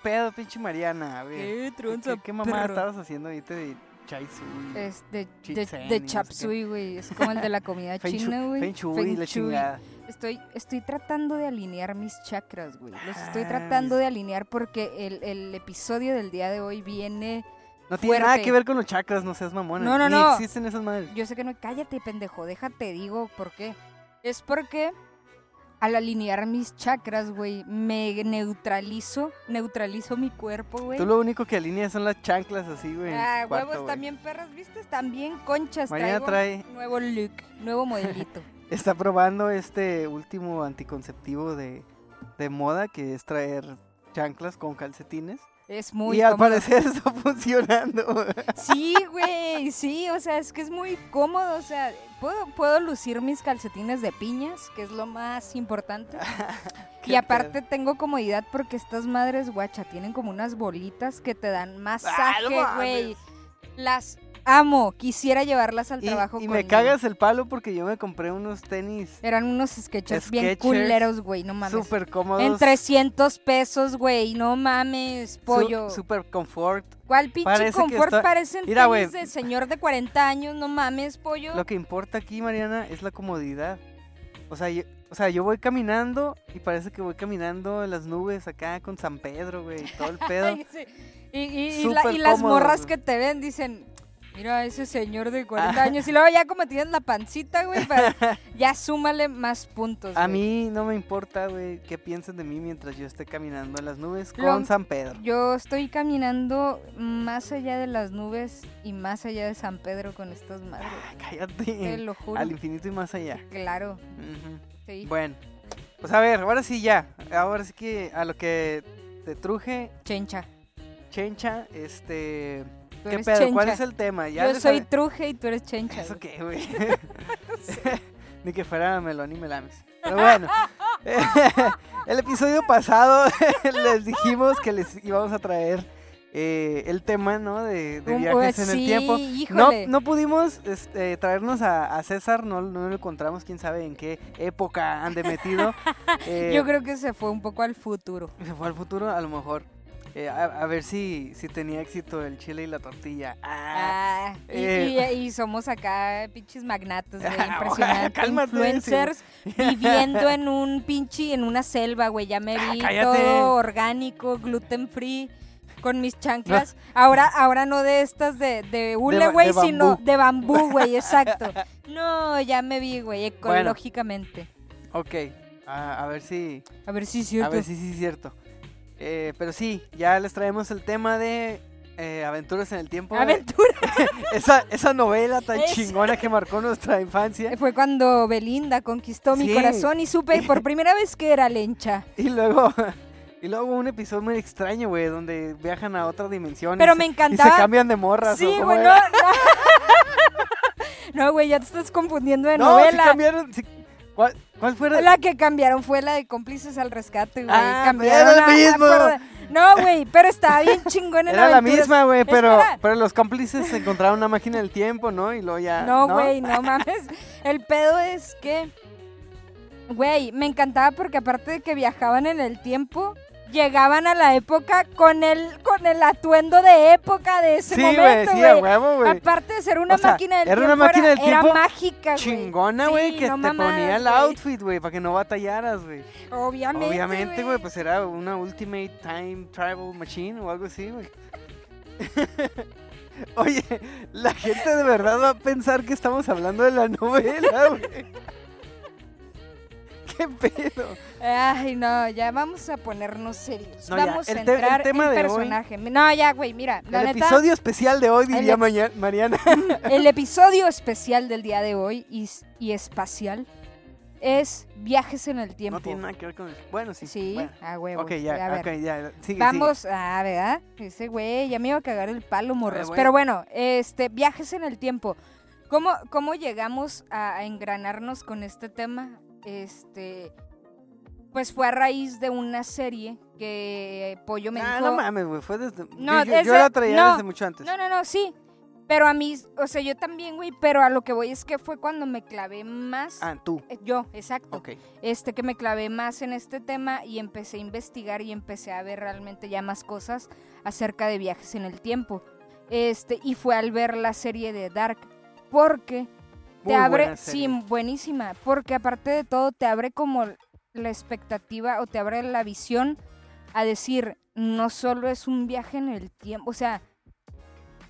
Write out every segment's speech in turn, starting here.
tranza! ¿Qué pedo, pinche Mariana? güey? ¿Qué tranza, ¿Qué, qué mamada estabas haciendo ahorita de chai sui? Es de, de, Chichen y de no sé chap qué. suey, güey. Es como el de la comida china, güey. Feng shui, Feng la chingada. Estoy, estoy tratando de alinear mis chakras, güey. Los estoy Ah, tratando de alinear porque el, el episodio del día de hoy viene... No tiene nada que ver con los chakras, no seas mamona. No, no, Ni no. existen esas madres. Yo sé que no... Cállate, pendejo. Déjate, digo por qué. Es porque al alinear mis chakras, güey, me neutralizo, neutralizo mi cuerpo, güey. Tú lo único que alineas son las chanclas así, güey. Ah, cuarto, huevos también, perras, ¿viste? También conchas. Traigo trae, Nuevo look, nuevo modelito. está probando este último anticonceptivo de, de moda que es traer chanclas con calcetines. Es muy y al cómodo. parecer está funcionando. Sí, güey, sí, o sea, es que es muy cómodo, o sea, puedo, puedo lucir mis calcetines de piñas, que es lo más importante. Y aparte tengo comodidad porque estas madres, guacha, tienen como unas bolitas que te dan Ah, masaje, güey. Las amo, quisiera llevarlas al Y, trabajo y me cagas el palo porque yo me compré unos tenis Eran unos sketchers bien culeros, güey, no mames. súper cómodos. En 300 pesos, güey, no mames, pollo. Súper confort. ¿Cuál pinche parece confort parecen Mira, tenis güey. de señor de 40 años? No mames, pollo. Lo que importa aquí, Mariana, es la comodidad. O sea, yo, o sea, yo voy caminando y parece que voy caminando en las nubes acá con San Pedro, güey, todo el pedo. Sí. Y, y- y la- Súper y las morras que te ven dicen, mira, ese señor de 40 años. Y luego ya como tienes la pancita, güey, ya súmale más puntos. A güey. mí no me importa, güey, qué piensen de mí mientras yo esté caminando en las nubes Lo- con San Pedro. Yo estoy caminando más allá de las nubes y más allá de San Pedro con estas madres. Ay, Te cállate. lo juro. Al infinito y más allá. Claro, sí. Bueno, pues a ver, ahora sí ya. Ahora sí que a lo que te truje, Chencha. Chencha, este... Tú ¿Qué eres pedo? ¿Cuál es el tema? Ya Yo soy habe- truje y tú eres chencha. ¿Eso qué, güey? Ni que fuera melón y melames. Pero bueno, el episodio pasado les dijimos que les íbamos a traer eh, el tema, ¿no? De, de viajes en el tiempo. No, híjole. no pudimos este, traernos a, a César, no, no lo encontramos, quién sabe en qué época ande metido. Eh, Yo creo que se fue un poco al futuro. Se fue al futuro, a lo mejor. Eh, a, a ver si, si tenía éxito el chile y la tortilla. Ah, Ah, y, eh. y- y somos acá pinches magnates, güey, Ah, impresionante. cálmate, Influencers viviendo en un pinche, en una selva, güey. Ya me vi todo orgánico, gluten free, con mis chanclas. Ahora, ahora no de estas de, de hule, güey, sino de bambú, güey, exacto. No, ya me vi, güey, ecológicamente. ok, a, a ver si... A ver si es A cierto. ver si sí es cierto. Eh, pero sí, ya les traemos el tema de eh, Aventuras en el Tiempo. Aventura. esa, esa novela tan chingona que marcó nuestra infancia. Fue cuando Belinda conquistó mi corazón y supe por primera vez que era lencha. Y luego, y luego un episodio muy extraño, güey, donde viajan a otra dimensión. Pero y me se, y encantaba. se cambian de morras. Sí, ¿o cómo güey, no, no. No, güey, ya te estás confundiendo de No, sí novela. cambiaron. sí. ¿Cuál, ¿Cuál fue la- La que cambiaron fue la de cómplices al rescate, güey. Ah, cambiaron era mismo. No, güey, pero estaba bien chingón en Era la misma, güey, pero, Espera. pero los cómplices encontraron una máquina del tiempo, ¿no? Y luego ya. No, güey, no mames. El pedo es que, güey, me encantaba porque aparte de que viajaban en el tiempo, llegaban a la época con el con el atuendo de época de ese Sí, güey, momento, sí, güey. huevo, güey. Aparte de ser una O sea, máquina del era tiempo, una máquina del era tiempo mágica, güey. Chingona, güey, Sí, que no te ponía el outfit, güey, para que no batallaras, güey. Obviamente, Obviamente, güey, pues era una Ultimate Time Travel Machine o algo así, güey. Oye, la gente de verdad va a pensar que estamos hablando de la novela, güey. ¿Qué pedo? Ay, no, ya vamos a ponernos serios. No, vamos a te- el entrar tema en de hoy- personaje. No, ya, güey, mira, la el neta, episodio especial de hoy, diría ep- maña- Mariana. el episodio especial del día de hoy y, espacial es viajes en el tiempo. No tiene nada que ver con el... Bueno, sí. Sí, bueno. a huevo. Ok, ya, a ver. ok, ya. Sigue, Vamos, a ¿verdad? Ese güey, ya me iba a cagar el palo, morros. güey. Pero bueno, este, viajes en el tiempo. ¿Cómo, cómo llegamos a, a engranarnos con este tema? Este, pues fue a raíz de una serie que Pollo me. Ah, dijo. no mames, güey, fue desde... No, yo yo- yo la traía no, desde mucho antes. No, no, no, sí. Pero a mí, o sea, yo también, güey, pero a lo que voy es que fue cuando me clavé más. Ah, tú. eh, Yo, exacto. Ok. Este, que me clavé más en este tema y empecé a investigar y empecé a ver realmente ya más cosas acerca de viajes en el tiempo. Este, y fue al ver la serie de Dark. Porque te abre, sí, buenísima, porque aparte de todo te abre como la expectativa o te abre la visión a decir, no solo es un viaje en el tiempo, o sea,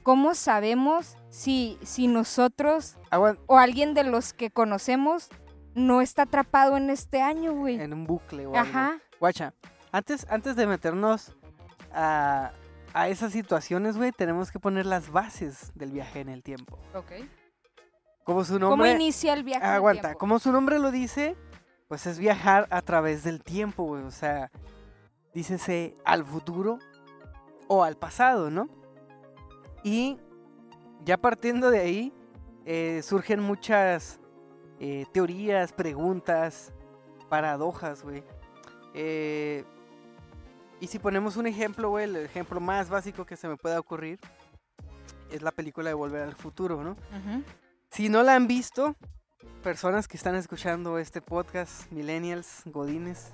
¿cómo sabemos si, si nosotros Aguan- o alguien de los que conocemos no está atrapado en este año, güey? en un bucle algo. Ajá, Guacha, antes, antes de meternos a, a esas situaciones, güey, tenemos que poner las bases del viaje en el tiempo. ok. Como su ¿Cómo nombre... inicia el viaje Aguanta, tiempo? como su nombre lo dice, pues es viajar a través del tiempo, güey. O sea, dícese al futuro o al pasado, ¿no? Y ya partiendo de ahí, eh, surgen muchas eh, teorías, preguntas, paradojas, güey. Eh, y si ponemos un ejemplo, güey, el ejemplo más básico que se me pueda ocurrir es la película de Volver al Futuro, ¿no? Ujú. Si no la han visto, personas que están escuchando este podcast, millennials, godines,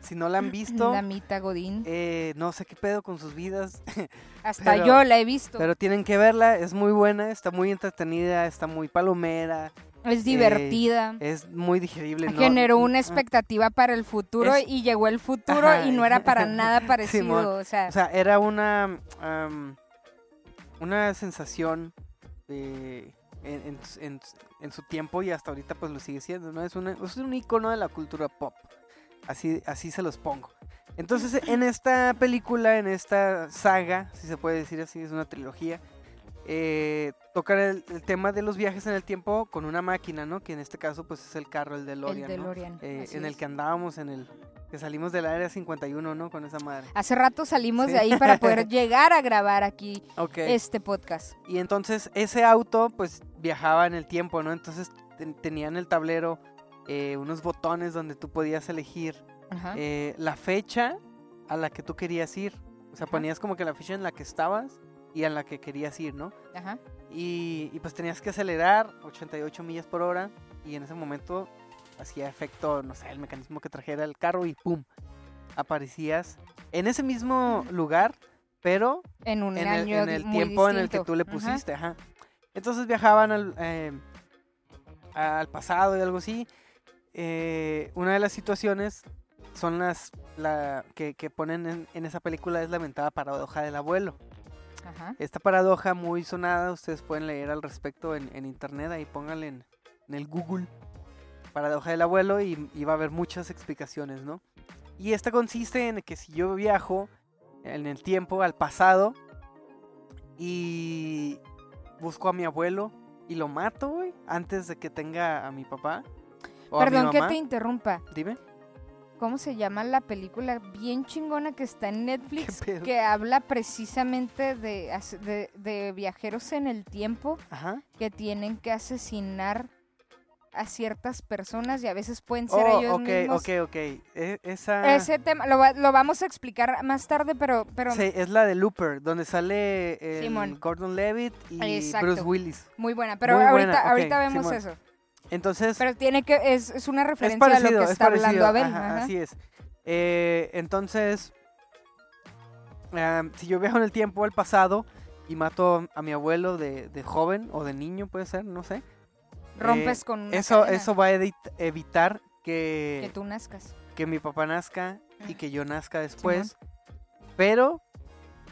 si no la han visto, Damita Godín. eh, no sé qué pedo con sus vidas, Hasta pero- yo la he visto. pero tienen que verla, es muy buena, está muy entretenida, está muy palomera, es divertida. es muy digerible. ¿no? Generó una expectativa para el futuro Es- y llegó el futuro Ajá. y no era para nada parecido. O sea, O sea, era una una sensación de- en, su tiempo y hasta ahorita pues lo sigue siendo, ¿no? Es, es un icono de la cultura pop. Así, así se los pongo. Entonces, en esta película, en esta saga, si se puede decir así, es una trilogía, eh, tocan el, el tema de los viajes en el tiempo con una máquina, ¿no? Que en este caso pues es el carro, el DeLorean, el ¿no? DeLorean. Eh, así en el que andábamos, en el que salimos del área 51, ¿no? Con esa madre. Hace rato salimos Sí. de ahí para poder llegar a grabar aquí este podcast. Y entonces ese auto pues viajaba en el tiempo, ¿no? Entonces ten- tenía en el tablero eh, unos botones donde tú podías elegir eh, la fecha a la que tú querías ir. O sea, Ajá. ponías como que la fecha en la que estabas y a la que querías ir, ¿no? Ajá. Y, y, pues tenías que acelerar 88 millas por hora y en ese momento hacía efecto, no sé, el mecanismo que trajera el carro y ¡pum! Aparecías en ese mismo lugar, pero En un en el, año en el tiempo en el que tú le Ajá. pusiste, ajá. Entonces viajaban al, eh, al pasado y algo así. Eh, una de las situaciones son las la, que, que ponen en, en esa película es la mentada paradoja del abuelo. Ajá. Esta paradoja muy sonada, ustedes pueden leer al respecto en, en internet, ahí pónganle en, en el Google, paradoja del abuelo, y, y va a haber muchas explicaciones, ¿no? Y esta consiste en que si yo viajo en el tiempo, al pasado, y busco a mi abuelo y lo mato, güey, antes de que tenga a mi papá. O Perdón a mi que te interrumpa. Dime. ¿Cómo se llama la película bien chingona que está en Netflix? Que habla precisamente de, de, de viajeros en el tiempo Ajá. que tienen que asesinar a ciertas personas y a veces pueden ser Oh, ellos ok, mismos. ok, ok. E- esa... Ese tema lo, va- lo vamos a explicar más tarde, pero, pero Sí, es la de Looper, donde sale Simón. Gordon Levitt y Exacto. Bruce Willis. muy buena. Pero Muy ahorita, buena, ok, ahorita vemos Simón. eso. Entonces, Pero tiene que, es, es una es referencia a lo que es está parecido. hablando Abel. ajá, ajá. Así es. Eh, entonces, am, si yo viajo en el tiempo al pasado y mato a mi abuelo de, de joven o de niño, puede ser, no sé. Rompes eh, con una Eso, cadena, eso va a evitar que que, tú nazcas. que mi papá nazca y que yo nazca después. Pero,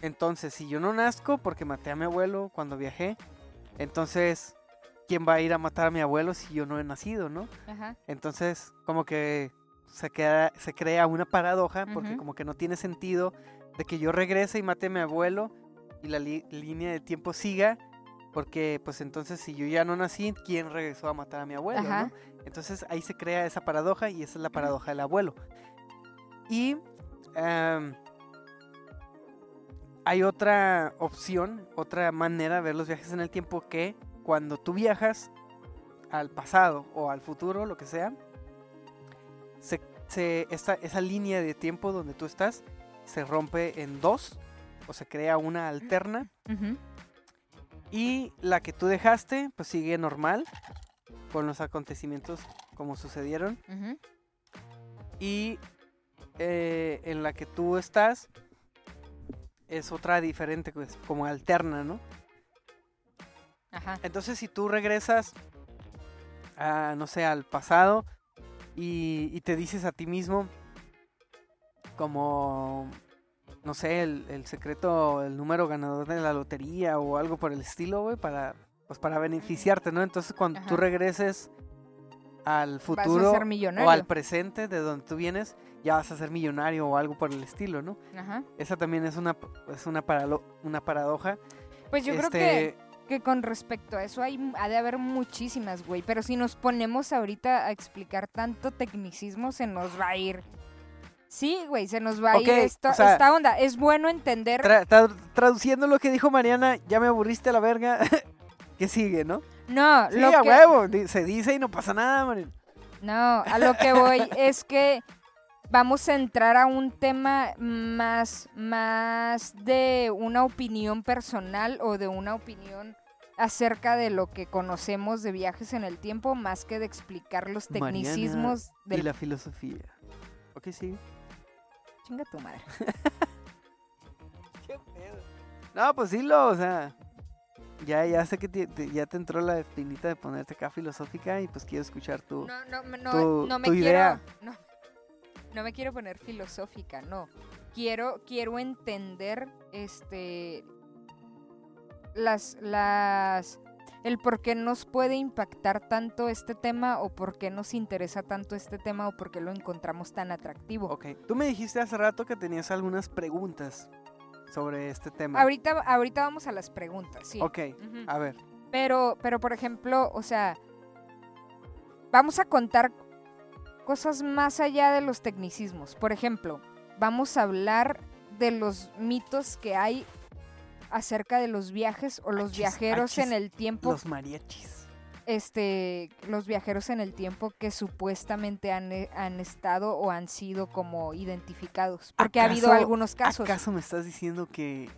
entonces, si yo no nazco porque maté a mi abuelo cuando viajé, entonces, ¿quién va a ir a matar a mi abuelo si yo no he nacido, no? Ajá. Entonces, como que se, queda, se crea una paradoja porque como que no tiene sentido de que yo regrese y mate a mi abuelo y la línea de tiempo siga. Porque, pues entonces, si yo ya no nací, ¿quién regresó a matar a mi abuelo? No? Entonces ahí se crea esa paradoja y esa es la paradoja del abuelo. Y am, hay otra opción, otra manera de ver los viajes en el tiempo que cuando tú viajas al pasado o al futuro, lo que sea, se, se- esta- esa línea de tiempo donde tú estás se rompe en dos o se crea una alterna. Y la que tú dejaste, pues sigue normal, con los acontecimientos como sucedieron. Y eh, en la que tú estás es otra diferente, pues, como alterna, ¿no? Ajá. Entonces, si tú regresas a, no sé, al pasado y, y te dices a ti mismo, como, no sé, el, el secreto, el número ganador de la lotería o algo por el estilo, güey, para, pues, para beneficiarte, ¿no? Entonces, cuando tú regreses al futuro o al presente de donde tú vienes, ya vas a ser millonario o algo por el estilo, ¿no? Ajá. Esa también es una, es una, paralo- una paradoja. Pues yo creo que, Este, que con respecto a eso hay, ha de haber muchísimas, güey. Pero si nos ponemos ahorita a explicar tanto tecnicismo, se nos va a ir. Sí, güey, se nos va a ir esto- o sea- esta onda. Es bueno entender. Tra- tra- traduciendo lo que dijo Mariana, ya me aburriste a la verga. ¿Qué sigue, no? no, Sí, lo a que, huevo. Se dice y no pasa nada, Mariana. No, a lo que voy es que vamos a entrar a un tema más, más de una opinión personal o de una opinión acerca de lo que conocemos de viajes en el tiempo, más que de explicar los tecnicismos Y del... la filosofía. Ok, sí. Chinga tu madre. ¿Qué pedo? No, pues sí, lo, o sea. Ya, ya sé que te- te- ya te entró la espinita de ponerte acá filosófica y pues quiero escuchar tu. No, no, no, tu- no me tu quiero... idea. No, no me quiero poner filosófica, no. Quiero, quiero entender este las, las el por qué nos puede impactar tanto este tema o por qué nos interesa tanto este tema o por qué lo encontramos tan atractivo. Ok, tú me dijiste hace rato que tenías algunas preguntas sobre este tema. Ahorita, ahorita vamos a las preguntas, sí. Ok, a ver. Pero, pero por ejemplo, o sea, vamos a contar cosas más allá de los tecnicismos. Por ejemplo, vamos a hablar de los mitos que hay acerca de los viajes o los Achis, viajeros en el tiempo, Los mariachis. este, los viajeros en el tiempo que supuestamente han, eh, han estado o han sido como identificados. Porque ha habido ¿Acaso- algunos casos. ¿Acaso me estás diciendo que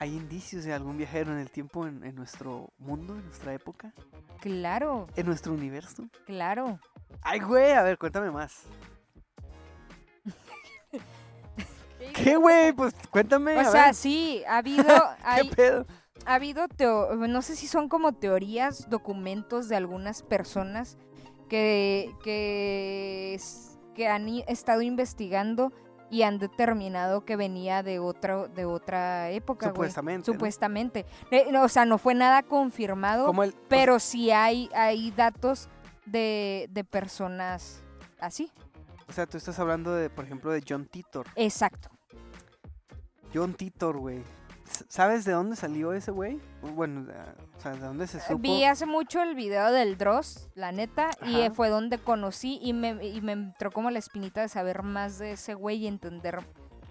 hay indicios de algún viajero en el tiempo en, en nuestro mundo, en nuestra época, Claro, en nuestro universo? claro. Ay, güey, a ver, cuéntame más. ¿Qué, güey? Pues cuéntame. O a sea, ver, sí, ha habido, ¿Qué pedo? ha habido, teo- no sé si son como teorías, documentos de algunas personas que, que, que han estado investigando y han determinado que venía de otra, de otra época. Supuestamente. Supuestamente. No, o sea, no fue nada confirmado, Como el, pero sí hay, hay datos de, de personas así. O sea, tú estás hablando de, por ejemplo, de John Titor. Exacto. John Titor, güey. ¿Sabes de dónde salió ese güey? Bueno, o sea, ¿de dónde se supo? Vi hace mucho el video del Dross, la neta, y Ajá. eh, fue donde conocí y me, y me entró como la espinita de saber más de ese güey y entender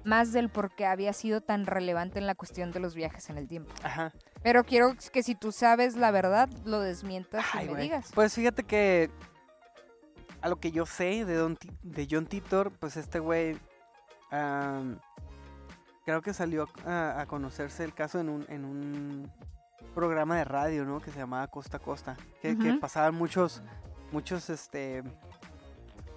más del por qué había sido tan relevante en la cuestión de los viajes en el tiempo. Ajá. Pero quiero que si tú sabes la verdad, lo desmientas Ay, y me digas. Pues fíjate que a lo que yo sé de, Don de John Titor, pues este güey creo que salió a, a conocerse el caso en un, en un programa de radio, ¿no? Que se llamaba Costa a Costa, que, pasaban muchos, muchos, este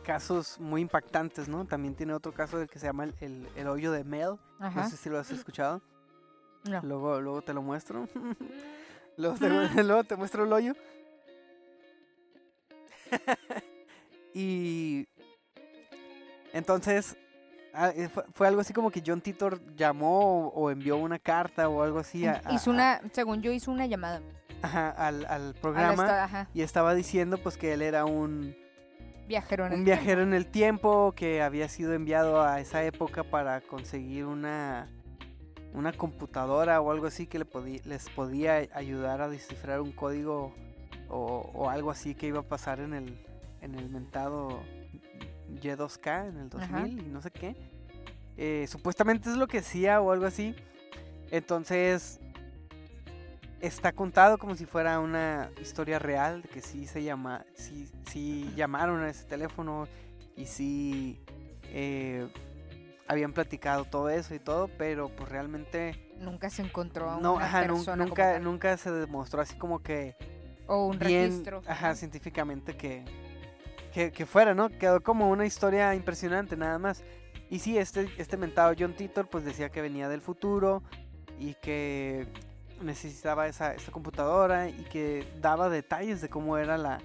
casos muy impactantes, ¿no? También tiene otro caso del que se llama el, el- el hoyo de Mel, Ajá. no sé si lo has escuchado. No. Luego, luego te lo muestro. luego, te, luego te muestro el hoyo. y entonces ah, eh, fue, fue algo así como que John Titor llamó o, o envió una carta o algo así a- a- hizo una, según yo, hizo una llamada. ajá, al, al programa esta- ajá, y estaba diciendo pues que él era un, viajero en el un viajero en el tiempo que había sido enviado a esa época para conseguir una una computadora o algo así que le les podía ayudar a descifrar un código o, o algo así que iba a pasar en el en el mentado Y2K en el 2000 Ajá. y no sé qué. Eh, supuestamente es lo que decía o algo así. Entonces está contado como si fuera una historia real de que sí se llama, sí, sí llamaron a ese teléfono y sí eh, habían platicado todo eso y todo, pero pues realmente Nunca se encontró a no, una ajá, nun- persona como nunca, tal. nunca se demostró así como que O un bien, registro. ajá, científicamente que, que, que fuera, ¿no? Quedó como una historia impresionante nada más. Y sí, este, este mentado John Titor pues decía que venía del futuro y que necesitaba esa, esa computadora y que daba detalles de cómo era la,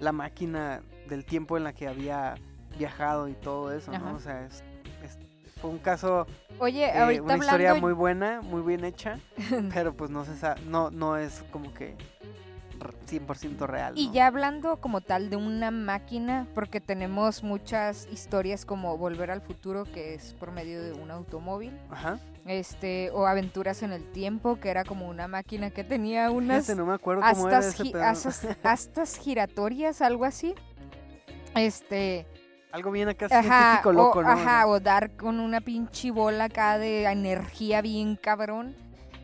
la máquina del tiempo en la que había viajado y todo eso, Ajá. ¿no? O sea, es- es- fue un caso, Oye, eh, ahorita una historia hablando... muy buena, muy bien hecha, pero pues no se sa- no, no es como que 100% real. Y ya hablando como tal de una máquina, porque tenemos muchas historias como Volver al Futuro, que es por medio de un automóvil, Ajá. este, o Aventuras en el Tiempo, que era como una máquina que tenía unas Fíjate, no me acuerdo cómo era ese gi- pedo. astas, astas giratorias, algo así. Este, Algo bien acá ajá, científico loco, o, ¿no? ajá, o dar con una pinche bola acá de energía bien cabrón,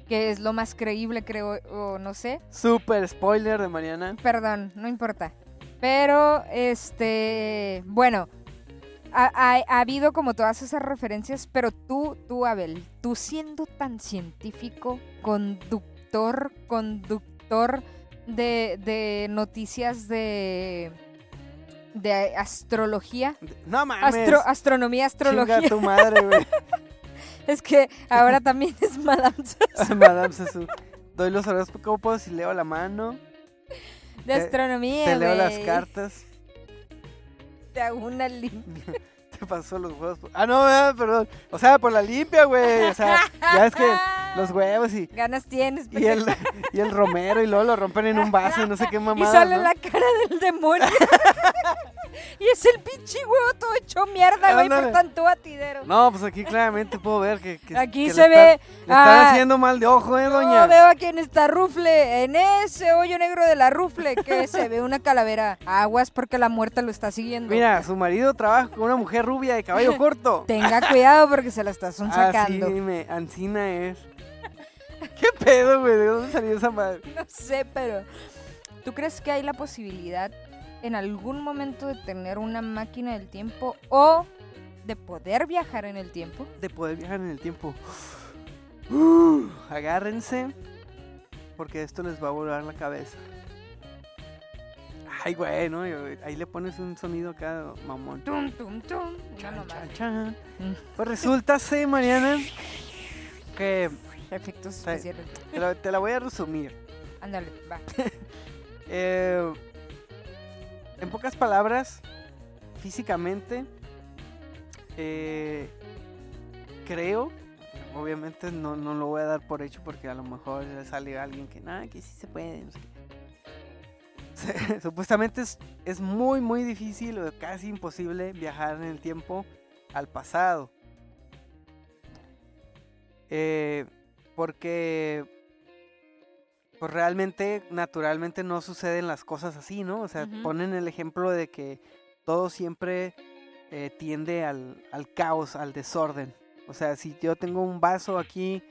que es lo más creíble, creo, o no sé. Super spoiler de Mariana. Perdón, no importa. Pero, este, bueno, ha, ha- ha habido como todas esas referencias, pero tú, tú, Abel, tú siendo tan científico, conductor, conductor de, de noticias de, de astrología, No mames. astro- astronomía, astrología, Chinga tu madre, güey. es que ahora también es Madame Sassou Madame Sassou. Doy los horóscopos y leo la mano. de Te- astronomía, Te leo las cartas. Te hago una limpia. Te pasó los huevos. Ah, no, ah, perdón. O sea, por la limpia, güey. O sea, ya es que los huevos y, Ganas tienes, y, el, y el romero y luego lo rompen en un vaso y no sé qué Y mamada. sale ¿no? la cara del demonio. Y es el pinche huevo todo hecho mierda, güey, por tanto batidero. No, pues aquí claramente puedo ver que, que- Aquí que se ve. Le están ah, haciendo mal de ojo, eh, yo doña. veo aquí en esta rufle, en ese hoyo negro de la rufle, que se ve una calavera. Aguas porque la muerte lo está siguiendo. Mira, su marido trabaja con una mujer rubia de cabello corto. Tenga cuidado porque se la está Ah, sacando. sí, me, Ancina es. ¿Qué pedo, güey? ¿De dónde salió esa madre? No sé, pero. ¿Tú crees que hay la posibilidad en algún momento de tener una máquina del tiempo o de poder viajar en el tiempo? De poder viajar en el tiempo. Uh, agárrense, porque esto les va a volar la cabeza. Ay, güey, ¿no? Ahí le pones un sonido acá, mamón. Tum, tum, tum. Chan, chan. Mm. Pues resulta, sí, Mariana, que Efectos especiales. te la, te la voy a resumir. Ándale, va. Eh, en pocas palabras, físicamente, eh, creo, obviamente no, no lo voy a dar por hecho porque a lo mejor sale alguien que nada, que sí se puede. no sé qué". Se- Supuestamente es, es muy, muy difícil o casi imposible viajar en el tiempo al pasado. Eh, porque pues realmente, naturalmente no suceden las cosas así, ¿no? O sea, ponen el ejemplo de que todo siempre eh, tiende al, al caos, al desorden. O sea, si yo tengo un vaso aquí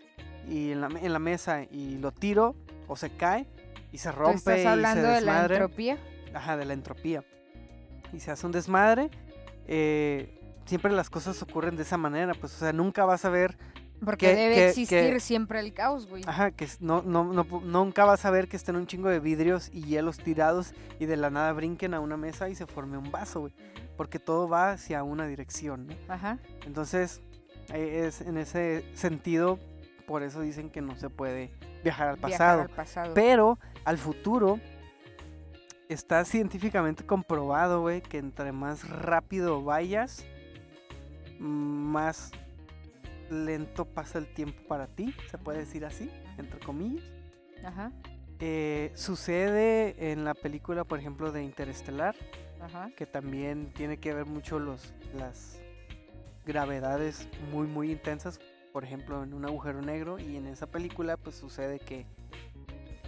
y en la, en la mesa y lo tiro o se cae y se ¿Tú rompe estás y se hablando de la desmadre, entropía? ajá, de la entropía y se hace un desmadre, eh, siempre las cosas ocurren de esa manera, pues, o sea, nunca vas a ver Porque que- debe que- existir que- siempre el caos, güey. Ajá, que no, no, no, nunca vas a ver que estén un chingo de vidrios y hielos tirados y de la nada brinquen a una mesa y se forme un vaso, güey. Porque todo va hacia una dirección, ¿no? Ajá. Entonces, eh, es en ese sentido, por eso dicen que no se puede viajar al Viajar pasado. al pasado. Pero al futuro está científicamente comprobado, güey, que entre más rápido vayas, más lento pasa el tiempo para ti, se puede decir así, entre comillas. Ajá. Eh, sucede en la película, por ejemplo, de Interestelar, Ajá. que también tiene que ver mucho los, las gravedades muy, muy intensas, por ejemplo, en un agujero negro, y en esa película, pues sucede que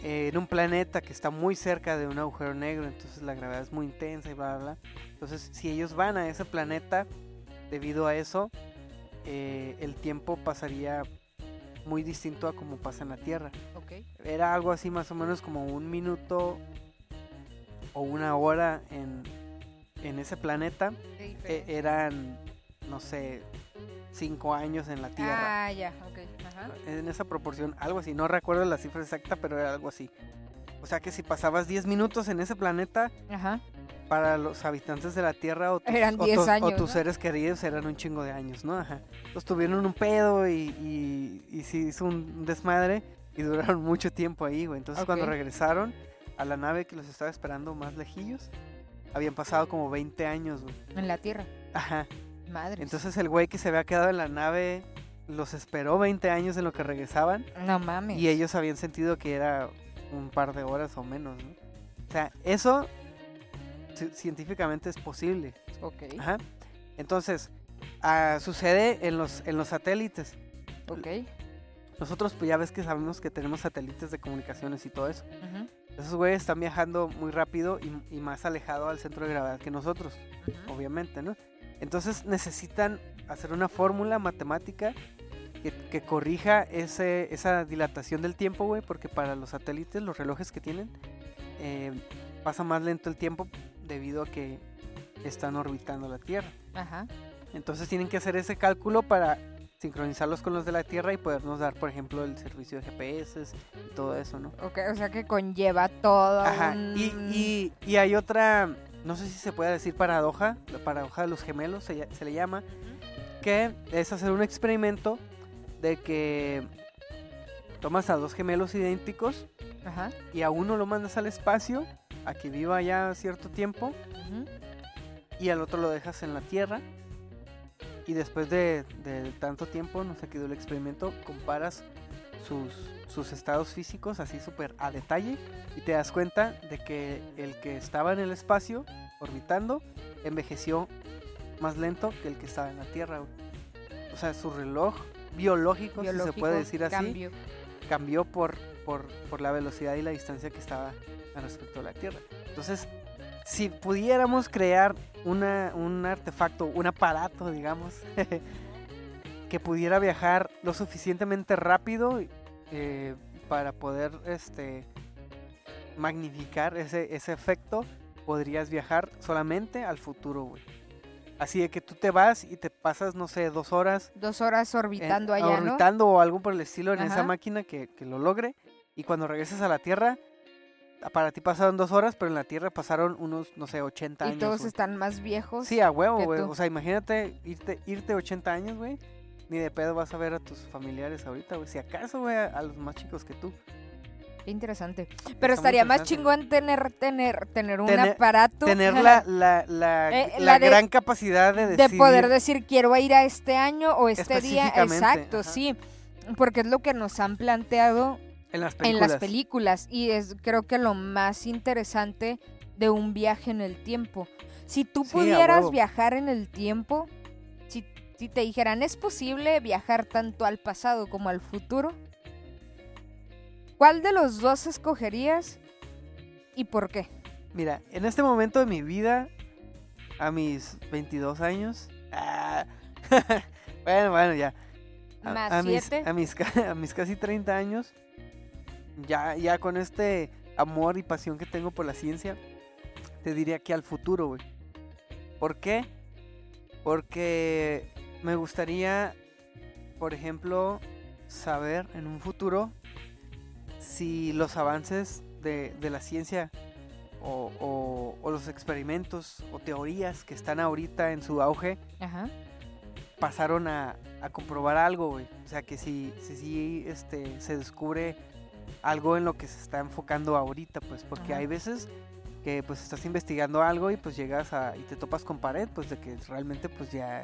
eh, en un planeta que está muy cerca de un agujero negro, entonces la gravedad es muy intensa y bla, bla, bla. Entonces, si ellos van a ese planeta, debido a eso, eh, el tiempo pasaría muy distinto a como pasa en la Tierra. Ok. Era algo así más o menos como un minuto o una hora en, en ese planeta. Eh, diferente. eran, no sé, cinco años en la Tierra. Ah, ya, ok. Ajá. En esa proporción, algo así. No recuerdo la cifra exacta, pero era algo así. O sea que si pasabas 10 minutos en ese planeta, Ajá. Para los habitantes de la Tierra o tus, Eran o 10 tus- o años, tus ¿no? seres queridos eran un chingo de años, ¿no? Ajá. Entonces tuvieron un pedo y, y, y sí hizo un desmadre y duraron mucho tiempo ahí, güey. Entonces cuando regresaron a la nave que los estaba esperando más lejillos, habían pasado como 20 años, güey. En la Tierra. Ajá. Madre. Entonces el güey que se había quedado en la nave los esperó 20 años en lo que regresaban No mames. y ellos habían sentido que era un par de horas o menos, ¿no? O sea, eso científicamente es posible. Ok. Ajá. Entonces, ah, sucede en los, en los satélites. Ok. Nosotros, pues ya ves que sabemos que tenemos satélites de comunicaciones y todo eso. Esos güeyes están viajando muy rápido y, y más alejado al centro de gravedad que nosotros, obviamente, ¿no? Entonces necesitan hacer una fórmula matemática que, que corrija ese, esa dilatación del tiempo, güey, porque para los satélites, los relojes que tienen, eh, pasa más lento el tiempo debido a que están orbitando la Tierra. Ajá. Entonces tienen que hacer ese cálculo para sincronizarlos con los de la Tierra y podernos dar, por ejemplo, el servicio de GPS y todo eso, ¿no? Ok, o sea que conlleva todo. Ajá. un- Y, y, y hay otra, no sé si se puede decir paradoja, la paradoja de los gemelos se, se le llama, que es hacer un experimento de que tomas a dos gemelos idénticos Ajá. y a uno lo mandas al espacio a que viva ya cierto tiempo y al otro lo dejas en la Tierra. Y después de, de tanto tiempo, no sé qué el experimento, comparas sus, sus estados físicos así súper a detalle y te das cuenta de que el que estaba en el espacio orbitando envejeció más lento que el que estaba en la Tierra. güey. O sea, su reloj biológico, si se puede decir así, Cambio. cambió por, por, por la velocidad y la distancia que estaba al respecto de la Tierra. Entonces, si pudiéramos crear una, un artefacto, un aparato, digamos, que pudiera viajar lo suficientemente rápido eh, para poder este, magnificar ese, ese efecto, podrías viajar solamente al futuro, güey. Así de que tú te vas y te pasas, no sé, dos horas Dos horas en- orbitando allá, ¿no? orbitando o algo por el estilo en esa máquina que, que lo logre. Y cuando regresas a la Tierra, para ti pasaron dos horas, pero en la Tierra pasaron unos, no sé, 80 Y años. todos güey. están más viejos. Sí, a huevo, güey. O sea, imagínate irte, irte 80 años, güey. Ni de pedo vas a ver a tus familiares ahorita, güey. Si acaso, güey, a, a los más chicos que tú. Qué interesante. Pero Está estaría más chingón tener, tener, tener un Tener- aparato. Tener la, la, la, Eh, la de- gran capacidad de de decidir. poder decir quiero ir a este año o este día. Exacto, ajá. sí. Porque es lo que nos han planteado en las en películas. las películas y es creo que lo más interesante de un viaje en el tiempo. Si tú Sí, pudieras viajar en el tiempo, si, si te dijeran, ¿es posible viajar tanto al pasado como al futuro? ¿Cuál de los dos escogerías y por qué? Mira, en este momento de mi vida, a mis 22 años, ah, bueno, bueno, ya. A, Más a mis, siete. a, mis, a mis casi 30 años, ya, ya con este amor y pasión que tengo por la ciencia, te diría que al futuro, güey. ¿Por qué? Porque me gustaría, por ejemplo, saber en un futuro si los avances de, de la ciencia o, o- o los experimentos o teorías que están ahorita en su auge Ajá. pasaron a, a comprobar algo, güey. O sea, que si, si, si, este, se descubre algo en lo que se está enfocando ahorita, pues, porque Ajá. hay veces que pues estás investigando algo y pues llegas a y te topas con pared, pues de que realmente pues ya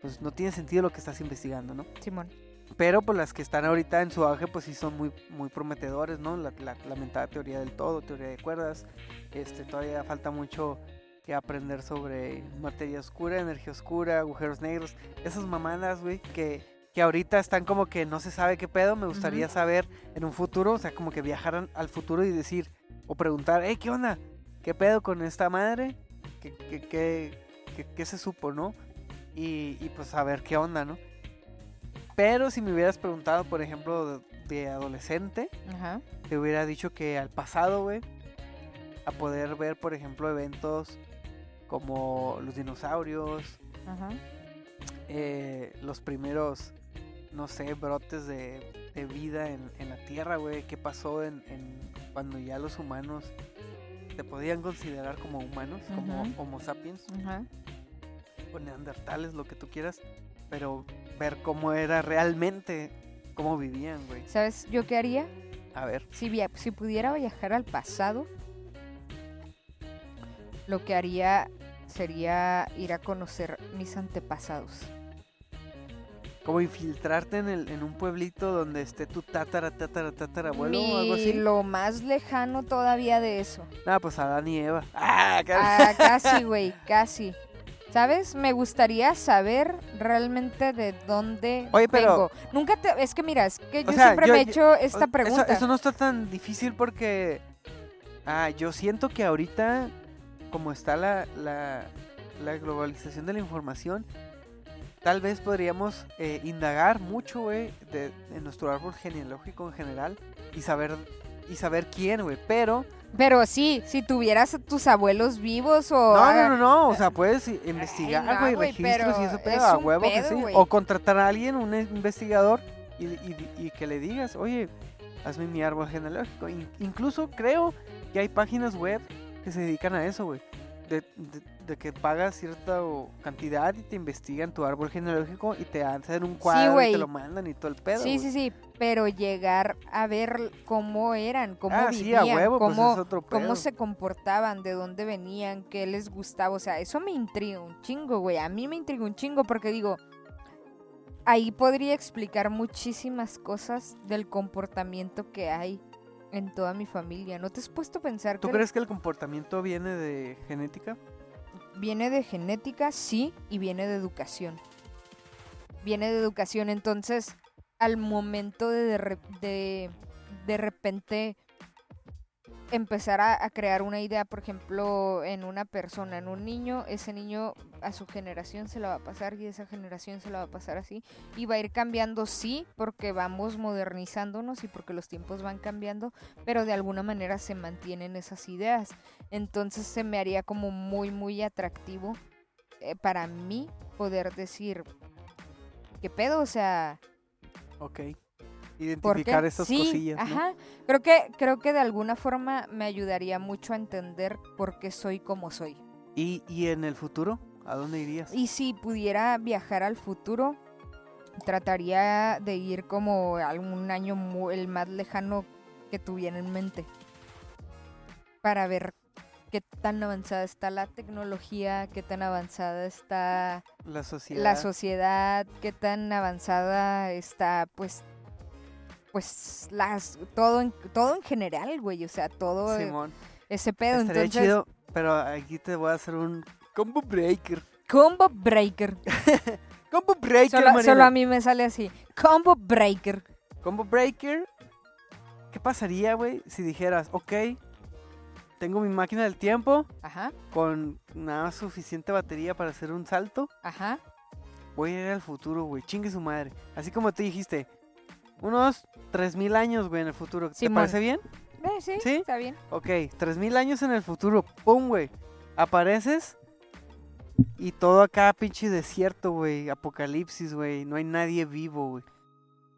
pues no tiene sentido lo que estás investigando, ¿no? Simón. Pero pues las que están ahorita en su auge pues sí son muy, muy prometedores, ¿no? La, la, lamentada teoría del todo, teoría de cuerdas. Este, todavía falta mucho que aprender sobre materia oscura, energía oscura, agujeros negros. Esas mamadas, güey, que, que ahorita están como que no se sabe qué pedo. Me gustaría saber en un futuro, o sea, como que viajaran al futuro y decir, o preguntar, hey, ¿qué onda? ¿Qué pedo con esta madre? ¿Qué, qué, qué, qué- qué se supo, no? Y, y pues saber qué onda, ¿no? Pero si me hubieras preguntado, por ejemplo, de, de adolescente, Ajá. te hubiera dicho que al pasado, güey, a poder ver, por ejemplo, eventos como los dinosaurios, Ajá. eh, los primeros, no sé, brotes de, de vida en, en la Tierra, güey. ¿Qué pasó en, en cuando ya los humanos se podían considerar como humanos, como. Homo sapiens, Ajá. o neandertales, lo que tú quieras, pero ver cómo era realmente, cómo vivían, güey. ¿Sabes yo qué haría? A ver, Si, via- si pudiera viajar al pasado, lo que haría sería ir a conocer mis antepasados. Como infiltrarte en, el, en un pueblito donde esté tu tatara, tatara, tatara abuelo o algo así. Lo más lejano todavía de eso. Ah, pues Adán y Eva. Ah, ca- Ah, casi, güey, casi. ¿Sabes? Me gustaría saber realmente de dónde Oye, pero- vengo. Nunca te... Es que mira, es que yo sea, siempre yo- me he hecho esta Eso- pregunta. Eso, no está tan difícil porque ah, yo siento que ahorita, como está la, la, la globalización de la información, tal vez podríamos eh, indagar mucho, güey, de, de nuestro árbol genealógico en general y saber y saber quién, güey. Pero Pero sí, si tuvieras a tus abuelos vivos o... no, no, no, no, o sea, puedes investigar, güey, registros y pero eso, es pero a huevo que pedo, sí. güey. O contratar a alguien, un investigador, y, y- y que le digas, oye, hazme mi árbol genealógico. In- incluso creo que hay páginas web que se dedican a eso, güey. De, de- de que pagas cierta cantidad y te investigan tu árbol genealógico y te hacen un cuadro y te lo mandan y todo el pedo. Sí, sí, sí, pero llegar a ver cómo eran, cómo Ah, sí, a vivían, huevo, pues cómo, es otro cómo se comportaban, de dónde venían, qué les gustaba, o sea, eso me intriga un chingo, güey, a mí me intriga un chingo porque digo, ahí podría explicar muchísimas cosas del comportamiento que hay en toda mi familia. ¿No te has puesto a pensar ¿Tú que crees que el comportamiento viene de genética? Viene de genética? Sí, y viene de educación. Viene de educación, entonces al momento de de, de repente empezar a, crear una idea, por ejemplo, en una persona, en un niño, ese niño a su generación se la va a pasar y esa generación se la va a pasar así y va a ir cambiando, sí, porque vamos modernizándonos y porque los tiempos van cambiando, pero de alguna manera se mantienen esas ideas. Entonces se me haría como muy, muy atractivo eh, para mí poder decir, ¿qué pedo? O sea, Ok. Identificar estas sí, cosillas. ¿no? Ajá. Creo que, creo que de alguna forma me ayudaría mucho a entender por qué soy como soy. ¿Y, ¿Y en el futuro? ¿A dónde irías? Y si pudiera viajar al futuro, trataría de ir como algún año el más lejano que tuviera en mente. Para ver qué tan avanzada está la tecnología, qué tan avanzada está La sociedad. la sociedad, qué tan avanzada está, pues, pues las todo en, todo en general, güey, o sea, todo eh, Simón. ese pedo. Estaría Entonces, chido, pero aquí te voy a hacer un combo breaker. combo breaker. Combo breaker, Solo, solo a mí me sale así, combo breaker. Combo breaker. ¿Qué pasaría, güey, si dijeras, ok, tengo mi máquina del tiempo Ajá, con nada más suficiente batería para hacer un salto? ajá. Voy a ir al futuro, güey, chingue su madre. Así como te dijiste, unos 3000 años, güey, en el futuro. ¿Te Simón. parece bien? Eh, sí, ¿Sí? está bien. Ok, 3000 años en el futuro. ¡Pum, güey! Apareces y todo acá, pinche desierto, güey. Apocalipsis, güey. No hay nadie vivo, güey.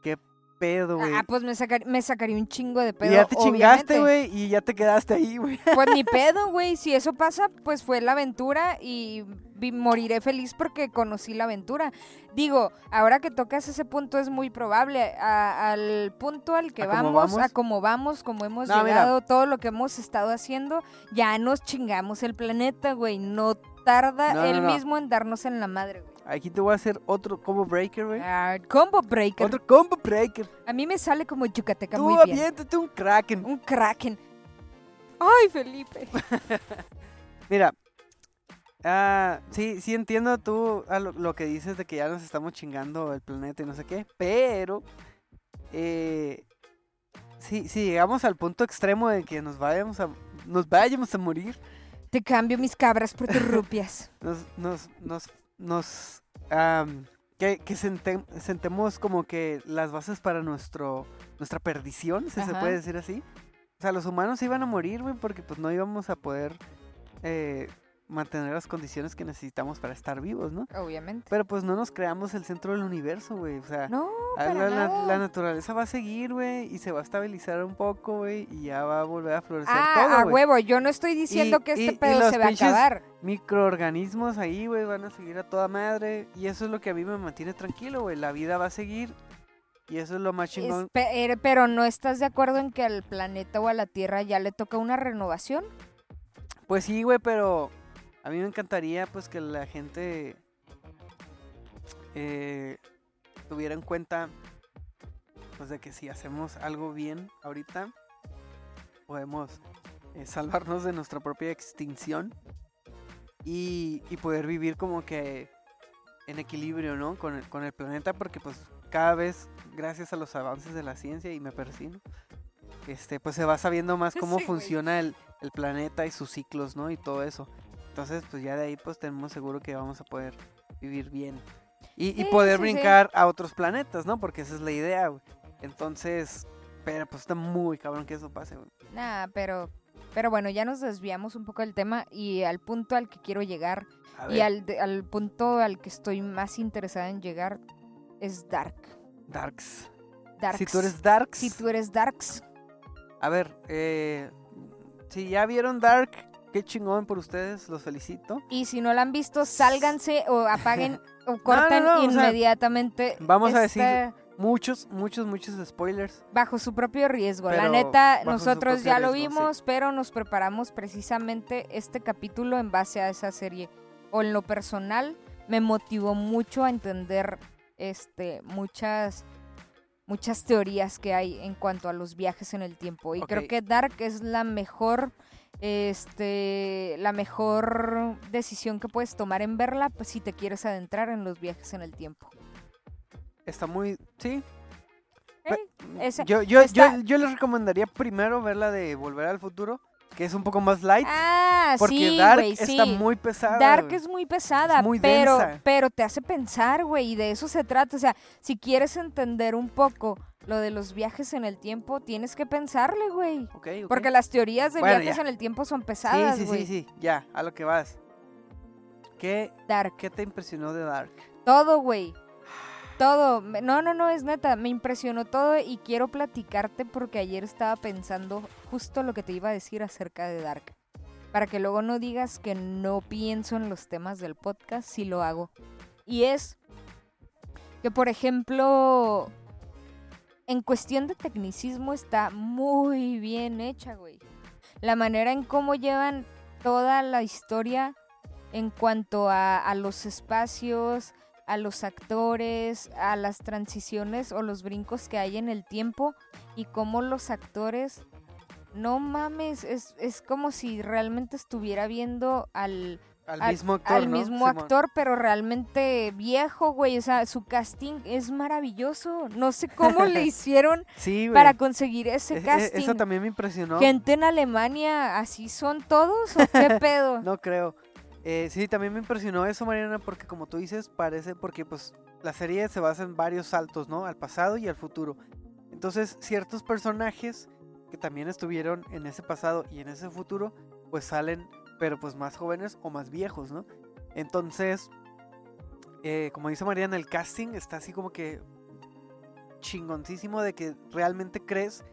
¿Qué pedo, güey? Ah, pues me, sacar- me sacaría un chingo de y pedo. ya te obviamente. chingaste, güey, y ya te quedaste ahí, güey. Pues ni pedo, güey. Si eso pasa, pues fue la aventura y moriré feliz porque conocí la aventura. Digo, ahora que tocas ese punto es muy probable. A- al punto al que ¿A cómo vamos, vamos? a como vamos, como hemos No, mira. llegado, todo lo que hemos estado haciendo, ya nos chingamos el planeta, güey. No tarda No, no, él no. mismo en darnos en la madre, güey. Aquí te voy a hacer otro combo breaker, güey. Ah, combo breaker. Otro combo breaker. A mí me sale como yucateca Tú muy bien. aviéntate un kraken. Un kraken. Ay, Felipe. Mira. Ah, sí, sí entiendo tú a lo, lo que dices de que ya nos estamos chingando el planeta y no sé qué, pero eh, si, si llegamos al punto extremo de que nos vayamos a nos vayamos a morir, Te cambio mis cabras por tus rupias. nos nos nos nos am, que, que sentem- sentemos como que las bases para nuestro nuestra perdición, si se puede decir así. O sea, los humanos iban a morir, güey, porque pues no íbamos a poder eh, mantener las condiciones que necesitamos para estar vivos, ¿no? Obviamente. Pero pues no nos creamos el centro del universo, güey. O sea, No, a para la, la- nada. la naturaleza va a seguir, güey, y se va a estabilizar un poco, güey, y ya va a volver a florecer Ah, todo, a güey. huevo, yo no estoy diciendo Y- que este y pedo los se va a acabar. Microorganismos ahí, güey, van a seguir a toda madre, y eso es lo que a mí me mantiene tranquilo, güey. La vida va a seguir, y eso es lo más chingón. Espe- eh, pero no estás de acuerdo en que al planeta o a la Tierra ya le toca una renovación. Pues sí, güey, pero a mí me encantaría, pues, que la gente eh, tuviera en cuenta, pues, de que si hacemos algo bien ahorita, podemos eh, salvarnos de nuestra propia extinción y, y poder vivir como que en equilibrio, ¿no? Con el, con el planeta, porque pues cada vez, gracias a los avances de la ciencia, y me persino, este, pues se va sabiendo más cómo Sí, funciona el, el planeta y sus ciclos, ¿no? Y todo eso. Entonces, pues ya de ahí, pues tenemos seguro que vamos a poder vivir bien. Y, poder sí, sí. brincar a otros planetas, ¿no? Porque esa es la idea, güey. Entonces, pero pues está muy cabrón que eso pase, güey. Nah, pero, pero bueno, ya nos desviamos un poco del tema y al punto al que quiero llegar y al, al punto al que estoy más interesada en llegar es Dark. Darks. Darks. Si tú eres Darks, Si tú eres Darks, a ver, eh, si ya vieron Dark, qué chingón por ustedes, los felicito. y si no la han visto, sálganse o apaguen o corten no, o sea, inmediatamente. vamos a decir- Muchos, muchos, muchos spoilers. bajo su propio riesgo. la neta, nosotros ya lo sí. vimos, pero nos preparamos precisamente este capítulo en base a esa serie. O en lo personal, me motivó mucho a entender este muchas muchas teorías que hay en cuanto a los viajes en el tiempo. Y creo que Dark es la mejor este la mejor decisión que puedes tomar en verla pues, si te quieres adentrar en los viajes en el tiempo. Está muy, sí. Eh, yo, yo, yo, yo les recomendaría primero ver la de Volver al Futuro, que es un poco más light, Ah, porque sí, Dark güey, está sí. muy pesada. Dark güey. es muy pesada, Es muy pero, densa. pero te hace pensar, güey, y de eso se trata. O sea, si quieres entender un poco lo de los viajes en el tiempo, tienes que pensarle, güey. Ok, ok. Porque las teorías de Bueno, viajes ya. en el tiempo son Sí, pesadas, sí, güey. sí, sí, ya, a lo que vas. ¿Qué, Dark. ¿Qué te impresionó de Dark? Todo, güey. Todo. No, no, no, es neta. Me impresionó todo y quiero platicarte porque ayer estaba pensando justo lo que te iba a decir acerca de Dark. Para que luego no digas que no pienso en los temas del podcast, si lo hago. Y es que, por ejemplo, en cuestión de tecnicismo está muy bien hecha, güey. La manera en cómo llevan toda la historia en cuanto a, a los espacios, a los actores, a las transiciones o los brincos que hay en el tiempo y cómo los actores, no mames, es, es como si realmente estuviera viendo al, Al, al- mismo actor, al ¿no? mismo actor, pero realmente viejo, güey. O sea, su casting es maravilloso. No sé cómo le hicieron Sí, para conseguir ese E- e- casting. Eso también me impresionó. Gente en Alemania, ¿así son todos o qué pedo? No creo. Eh, sí, también me impresionó eso, Mariana, porque como tú dices, parece, porque pues la serie se basa en varios saltos, ¿no? Al pasado y al futuro. Entonces, ciertos personajes que también estuvieron en ese pasado y en ese futuro, pues salen, pero pues más jóvenes o más viejos, ¿no? Entonces, eh, como dice Mariana, el casting está así como que chingoncísimo de que realmente crees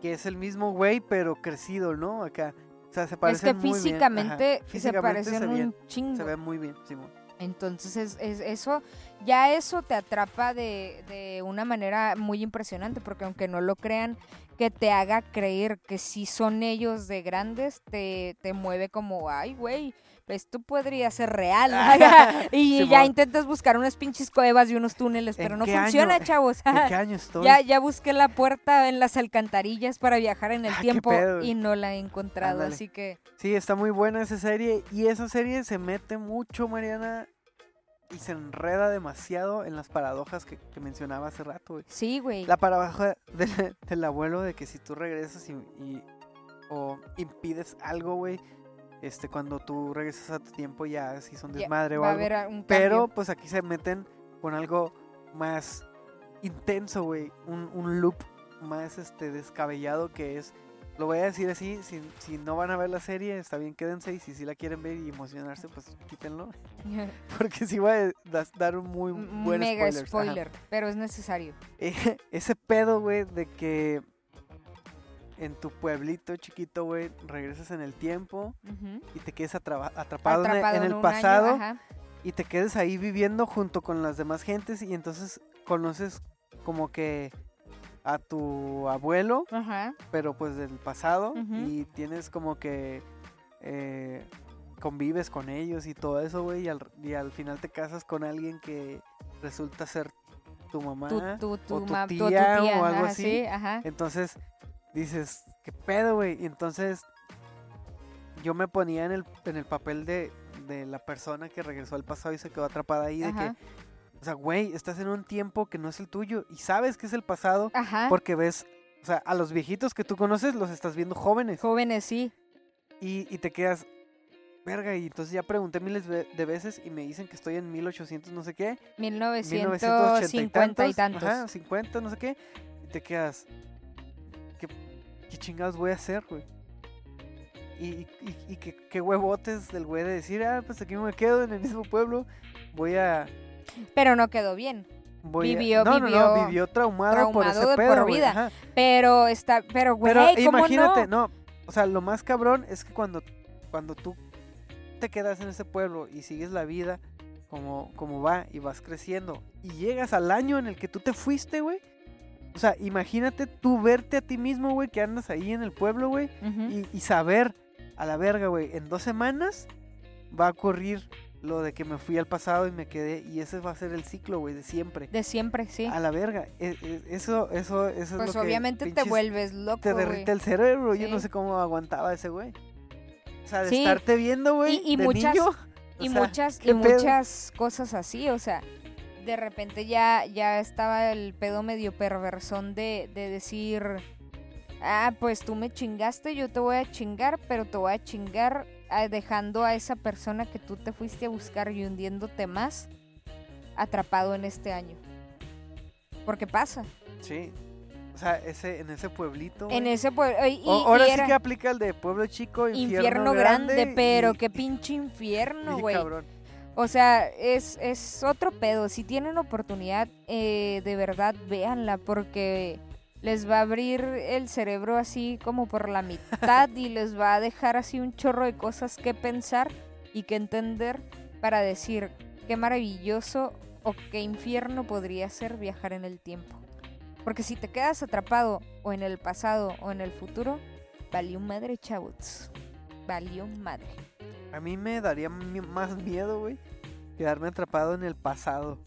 que es el mismo güey, pero crecido, ¿no? Acá. O sea, se Es que muy bien. Ajá. físicamente, se parecen se un chingo. Se ve muy bien, Simón. Entonces es, es- eso, ya eso te atrapa de, de una manera muy impresionante, porque aunque no lo crean, que te haga creer que sí son ellos de grandes, te, te mueve como, ay, güey, esto podría ser real. y ya intentas buscar unas pinches cuevas y unos túneles, ¿En pero no funciona, año? chavos. ¿En qué año estoy? Ya, ya busqué la puerta en las alcantarillas para viajar en el Ah, tiempo y no la he encontrado, Ándale. así que Sí, está muy buena esa serie. Y esa serie se mete mucho, Mariana. Y se enreda demasiado en las paradojas que, que mencionaba hace rato, güey. sí, güey. La paradoja del, del abuelo de que si tú regresas y, y- o impides algo, güey, este, cuando tú regresas a tu tiempo ya si son desmadre o Va a algo. haber a- un Pero pues aquí se meten con algo más intenso, güey. Un, un loop más este descabellado que es lo voy a decir así, si, si no van a ver la serie, está bien, quédense y si sí la quieren ver y emocionarse, pues quítenlo. Porque sí voy a da- dar un muy buen Mega spoilers, ajá. spoiler, pero es necesario. Eh, ese pedo, güey, de que en tu pueblito chiquito, güey, regresas en el tiempo Ujú. y te quedes atrapa- atrapado, en el- en año, pasado ajá. y te quedes ahí viviendo junto con las demás gentes y entonces conoces como que a tu abuelo, Ajá. pero pues del pasado y tienes como que eh, convives con ellos y todo eso, güey, y al, y al final te casas con alguien que resulta ser tu mamá. Tu, tu, tu, o tu ma- tía o algo ajá, así. sí, ajá. Entonces dices, ¿qué pedo, güey? Y entonces yo me ponía en el, en el papel de, de la persona que regresó al pasado y se quedó atrapada ahí, de que, o sea, güey, estás en un tiempo que no es el tuyo y sabes que es el pasado Ajá. porque ves, o sea, a los viejitos que tú conoces los estás viendo jóvenes Jóvenes, sí. y, y te quedas, verga, y entonces ya pregunté miles de veces y me dicen que estoy en 1800 no sé qué, 1950 y tantos. Ajá, 50, no sé qué. Y te quedas. ¿Qué, chingados voy a hacer, güey? Y, y, y- qué, qué huevotes del güey de decir, ah, pues aquí me quedo en el mismo pueblo. Voy a. Pero no quedó bien. Voy a- Vivió- no, no, vivió no, vivió traumado, por ese de pedo, por vida. Pero está, pero güey, Pero ¿cómo imagínate, no? no? O sea, lo más cabrón es que cuando, cuando tú te quedas en ese pueblo y sigues la vida como, como va y vas creciendo y llegas al año en el que tú te fuiste, güey. O sea, imagínate tú verte a ti mismo, güey, que andas ahí en el pueblo, güey, y, y saber a la verga, güey, en dos semanas va a ocurrir lo de que me fui al pasado y me quedé, y ese va a ser el ciclo, güey, de siempre. De siempre, sí. A la verga. E- e- Eso, eso, eso es Pues lo que obviamente te pinches vuelves loco, te derrite el cerebro. Yo no sé cómo aguantaba ese güey. O sea, de Sí. estarte viendo, güey, Y- y de muchas- niño. y o sea, muchas ¿qué y pedo? muchas cosas así, o sea, de repente ya ya estaba el pedo medio perversón de, de decir, ah, pues tú me chingaste, yo te voy a chingar, pero te voy a chingar ah, dejando a esa persona que tú te fuiste a buscar y hundiéndote más atrapado en este año. Porque pasa. Sí. O sea, ese, en ese pueblito. En güey. ese pueblo. Y, O- y ahora era sí que aplica el de pueblo chico, infierno, infierno grande, pero y- qué pinche infierno, güey. cabrón. O sea, es, es otro pedo. Si tienen oportunidad, eh, de verdad, véanla, porque les va a abrir el cerebro así como por la mitad y les va a dejar así un chorro de cosas que pensar y que entender para decir qué maravilloso o qué infierno podría ser viajar en el tiempo. Porque si te quedas atrapado o en el pasado o en el futuro, valió madre, chavos. Valió madre. A mí me daría más miedo, güey, quedarme atrapado en el pasado.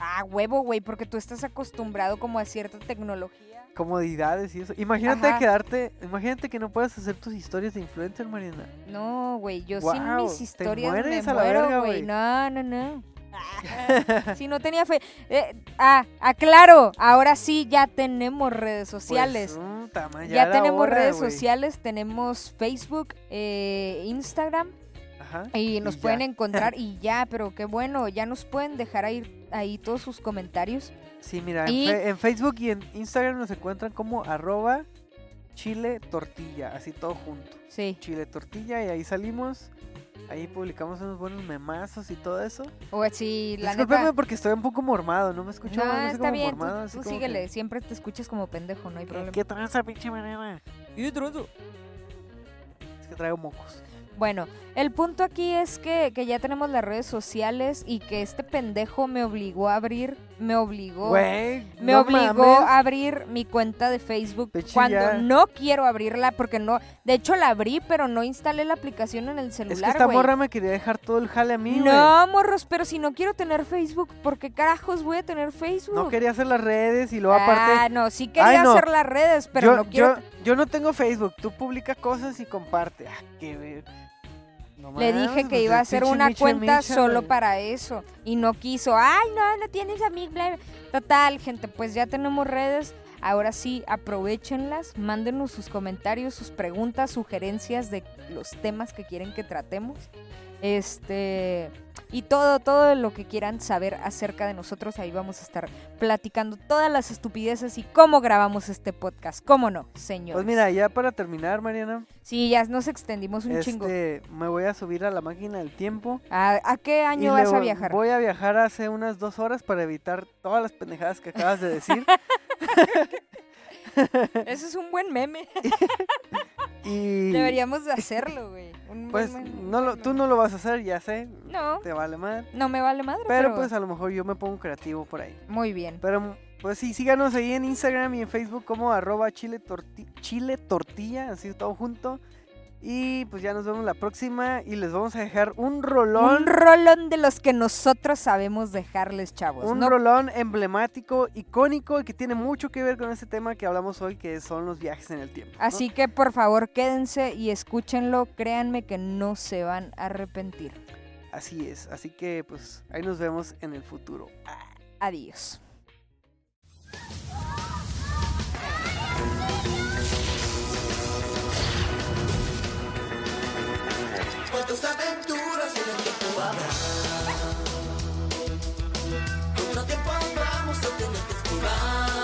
Ah, huevo, güey, porque tú estás acostumbrado como a cierta tecnología. Comodidades y eso. Imagínate Ajá. quedarte. Imagínate que no puedas hacer tus historias de influencer, Mariana. No, güey, yo sin mis te historias me a la muero, güey. No, no, no. si no tenía fe. Eh, ah, aclaro, ahora sí ya tenemos redes sociales. Pues, puta madre, ya era tenemos hora, redes sociales, tenemos Facebook, eh, Instagram Ajá. y nos pueden encontrar y ya, pero qué bueno, ya nos pueden dejar ahí, ahí todos sus comentarios. Sí, mira, en, fe- en Facebook y en Instagram nos encuentran como arroba chile tortilla, así todo junto. Sí. Chile tortilla y ahí salimos. Ahí publicamos unos buenos memazos y todo eso. O si la Discúlpeme neta. porque estoy un poco mormado, no me escucho, No, no sé está como bien, mormado, así tú que, síguele, siempre te escuchas como pendejo, no hay "Eh, problema. ¿Qué tranza, pinche manera? Es que traigo mocos. Bueno, el punto aquí es que, que ya tenemos las redes sociales y que este pendejo me obligó a abrir, me obligó, me no obligó mames. a abrir mi cuenta de Facebook cuando no quiero abrirla porque no, de hecho la abrí pero no instalé la aplicación en el Es que celular, esta morra me quería dejar todo el jale a mí, no, morros, pero si no quiero tener Facebook, ¿por qué carajos voy a tener Facebook? No quería hacer las redes y luego aparte... Ah, no, sí quería Ay, no. hacer las redes, pero yo, no quiero. yo, yo no tengo Facebook, tú publica cosas y comparte. Ah, qué ver- no Le dije que pues, iba a hacer una Micha cuenta Micha, solo para eso y no quiso. Ay, no, no tienes a mí. bla, bla". Total, gente, pues ya tenemos redes. Ahora sí, aprovechenlas, mándenos sus comentarios, sus preguntas, sugerencias de los temas que quieren que tratemos. Este, y todo, todo lo que quieran saber acerca de nosotros. Ahí vamos a estar platicando todas las estupideces y cómo grabamos este podcast. ¿Cómo no, señor? Pues mira, ya para terminar, Mariana, Sí, ya nos extendimos un chingo. este, me voy a subir a la máquina del tiempo. ¿A, a qué año vas a viajar? Voy a viajar hace unas dos horas para evitar todas las pendejadas que acabas de decir. Ese es un buen meme. y Deberíamos de hacerlo, güey. Pues meme, no lo, tú no lo vas a hacer, ya sé. No, Te vale madre. no me vale madre, Pero pero, pues a lo mejor yo me pongo creativo por ahí. muy bien. Pero pues sí, síganos ahí en Instagram y en Facebook como arroba chile, torti- chile tortilla, así todo junto. Y pues ya nos vemos la próxima y les vamos a dejar un rolón. Un rolón de los que nosotros sabemos dejarles, chavos. Un no rolón emblemático, icónico y que tiene mucho que ver con este tema que hablamos hoy, que son los viajes en el tiempo. ¿no? Así que por favor quédense y escúchenlo, créanme que no se van a arrepentir. Así es, así que pues ahí nos vemos en el futuro. Adiós. tus aventuras y en el tiempo habrá. Otro tiempo vamos a tener que esquivar.